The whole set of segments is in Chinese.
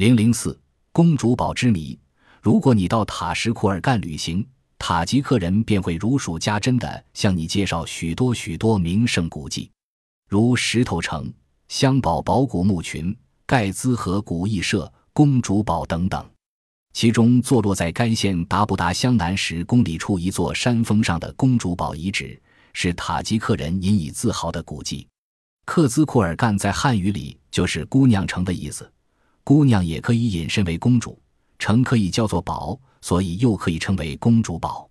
零零四公主堡之谜。如果你到塔什库尔干旅行，塔吉克人便会如数家珍地向你介绍许多许多名胜古迹，如石头城、香堡堡古墓群、盖兹河古艺社、公主堡等等。其中，坐落在该县达布达乡南十公里处一座山峰上的公主堡遗址，是塔吉克人引以自豪的古迹。克孜库尔干在汉语里就是“姑娘城”的意思，姑娘也可以引申为公主，城可以叫做堡。所以又可以称为公主堡。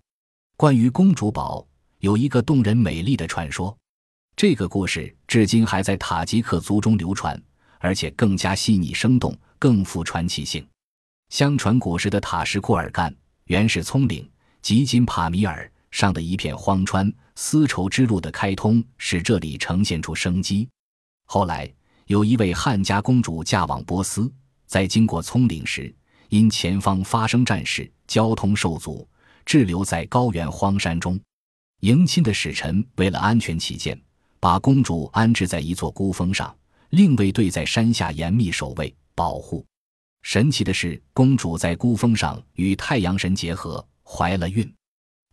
关于公主堡，有一个动人美丽的传说，这个故事至今还在塔吉克族中流传，而且更加细腻生动，更富传奇性。相传古时的塔什库尔干原是葱岭吉金帕米尔上的一片荒川，丝绸之路的开通使这里呈现出生机。后来有一位汉家公主嫁往波斯，在经过葱岭时，因前方发生战事。交通受阻，滞留在高原荒山中。迎亲的使臣为了安全起见，把公主安置在一座孤峰上，另卫队在山下严密守卫保护。神奇的是，公主在孤峰上与太阳神结合，怀了孕。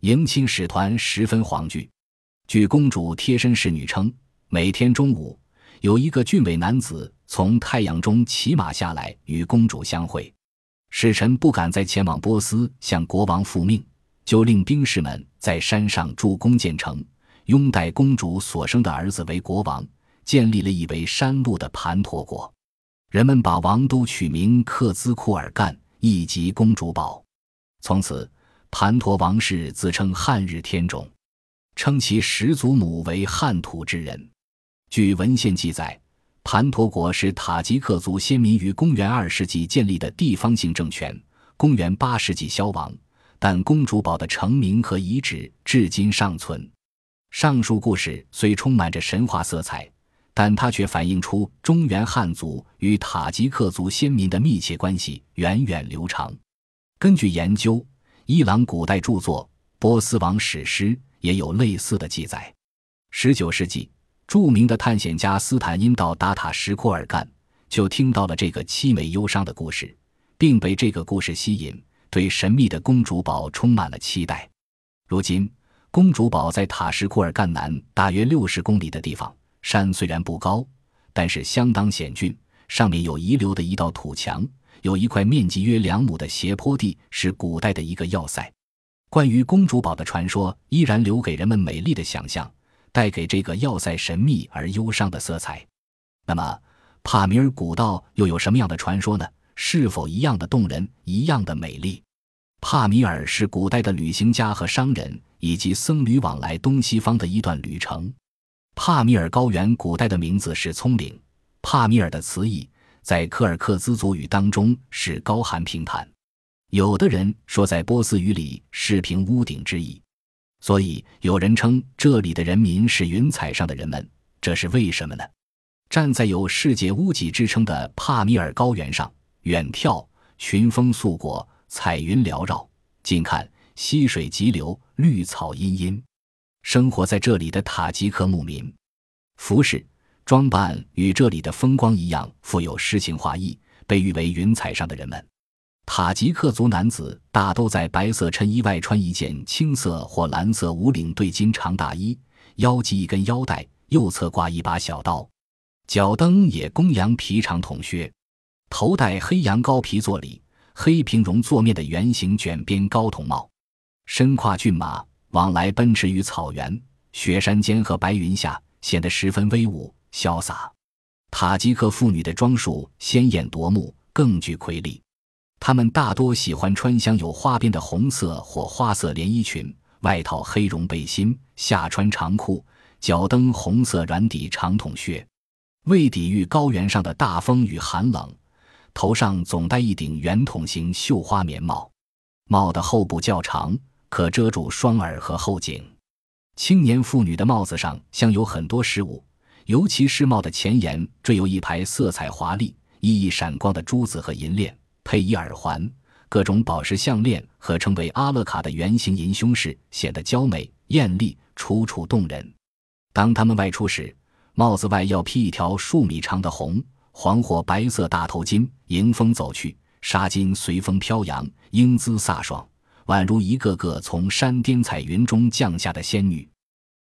迎亲使团十分惶惧。据公主贴身侍女称，每天中午有一个俊伟男子从太阳中骑马下来与公主相会。使臣不敢再前往波斯向国王复命，就令兵士们在山上筑宫建城，拥戴公主所生的儿子为国王，建立了一为山路的盘陀国。人们把王都取名克孜库尔干，以及公主堡。从此，盘陀王室自称汉日天种，称其始祖母为汉土之人。据文献记载。盘陀国是塔吉克族先民于公元二世纪建立的地方性政权，公元八世纪消亡，但公主堡的城名和遗址至今尚存。上述故事虽充满着神话色彩，但它却反映出中原汉族与塔吉克族先民的密切关系源远流长。根据研究，伊朗古代著作《波斯王史诗》也有类似的记载。十九世纪。著名的探险家斯坦因到达塔什库尔干，就听到了这个凄美忧伤的故事，并被这个故事吸引，对神秘的公主堡充满了期待。如今，公主堡在塔什库尔干南大约六十公里的地方，山虽然不高，但是相当险峻，上面有遗留的一道土墙，有一块面积约两亩的斜坡地，是古代的一个要塞。关于公主堡的传说，依然留给人们美丽的想象。带给这个要塞神秘而忧伤的色彩。那么，帕米尔古道又有什么样的传说呢？是否一样的动人，一样的美丽？帕米尔是古代的旅行家和商人以及僧侣往来东西方的一段旅程。帕米尔高原古代的名字是葱岭。帕米尔的词义在柯尔克孜族语当中是高寒平坦，有的人说在波斯语里是平屋顶之意。所以有人称这里的人民是云彩上的人们，这是为什么呢？站在有世界屋脊之称的帕米尔高原上，远眺群峰素裹，彩云缭绕；近看溪水急流，绿草茵茵。生活在这里的塔吉克牧民，服饰装扮与这里的风光一样，富有诗情画意，被誉为云彩上的人们。塔吉克族男子大都在白色衬衣外穿一件青色或蓝色无领对襟长大衣，腰系一根腰带，右侧挂一把小刀，脚蹬也公羊皮长筒靴，头戴黑羊羔皮座里黑平绒座面的圆形卷边高筒帽，身跨骏马，往来奔驰于草原、雪山间和白云下，显得十分威武潇洒。塔吉克妇女的装束鲜艳夺目，更具魁力。他们大多喜欢穿镶有花边的红色或花色连衣裙，外套黑绒背心，下穿长裤，脚蹬红色软底长筒靴。为抵御高原上的大风与寒冷，头上总戴一顶圆筒形绣花棉帽，帽的后部较长，可遮住双耳和后颈。青年妇女的帽子上镶有很多饰物，尤其是帽的前沿缀有一排色彩华丽、熠熠闪光的珠子和银链。配一耳环、各种宝石项链和称为阿勒卡的圆形银胸饰，显得娇美艳丽、楚楚动人。当他们外出时，帽子外要披一条数米长的红、黄或白色大头巾，迎风走去，纱巾随风飘扬，英姿飒爽，宛如一个个从山巅彩云中降下的仙女。